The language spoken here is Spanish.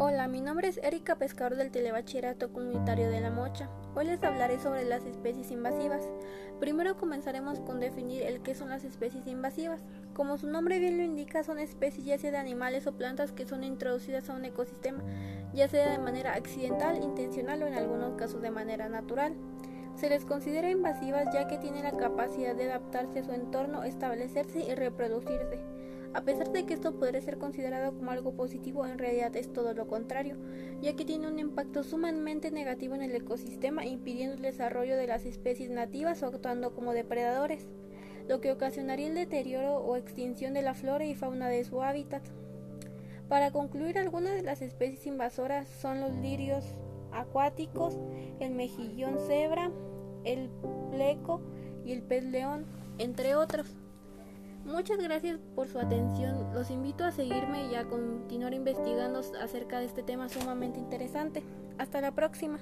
Hola, mi nombre es Erika Pescador del Telebachillerato Comunitario de La Mocha. Hoy les hablaré sobre las especies invasivas. Primero comenzaremos con definir el qué son las especies invasivas. Como su nombre bien lo indica, son especies ya sea de animales o plantas que son introducidas a un ecosistema, ya sea de manera accidental, intencional o en algunos casos de manera natural. Se les considera invasivas ya que tienen la capacidad de adaptarse a su entorno, establecerse y reproducirse. A pesar de que esto podría ser considerado como algo positivo, en realidad es todo lo contrario, ya que tiene un impacto sumamente negativo en el ecosistema, impidiendo el desarrollo de las especies nativas o actuando como depredadores, lo que ocasionaría el deterioro o extinción de la flora y fauna de su hábitat. Para concluir, algunas de las especies invasoras son los lirios acuáticos, el mejillón cebra, el pleco y el pez león, entre otros. Muchas gracias por su atención. Los invito a seguirme y a continuar investigando acerca de este tema sumamente interesante. Hasta la próxima.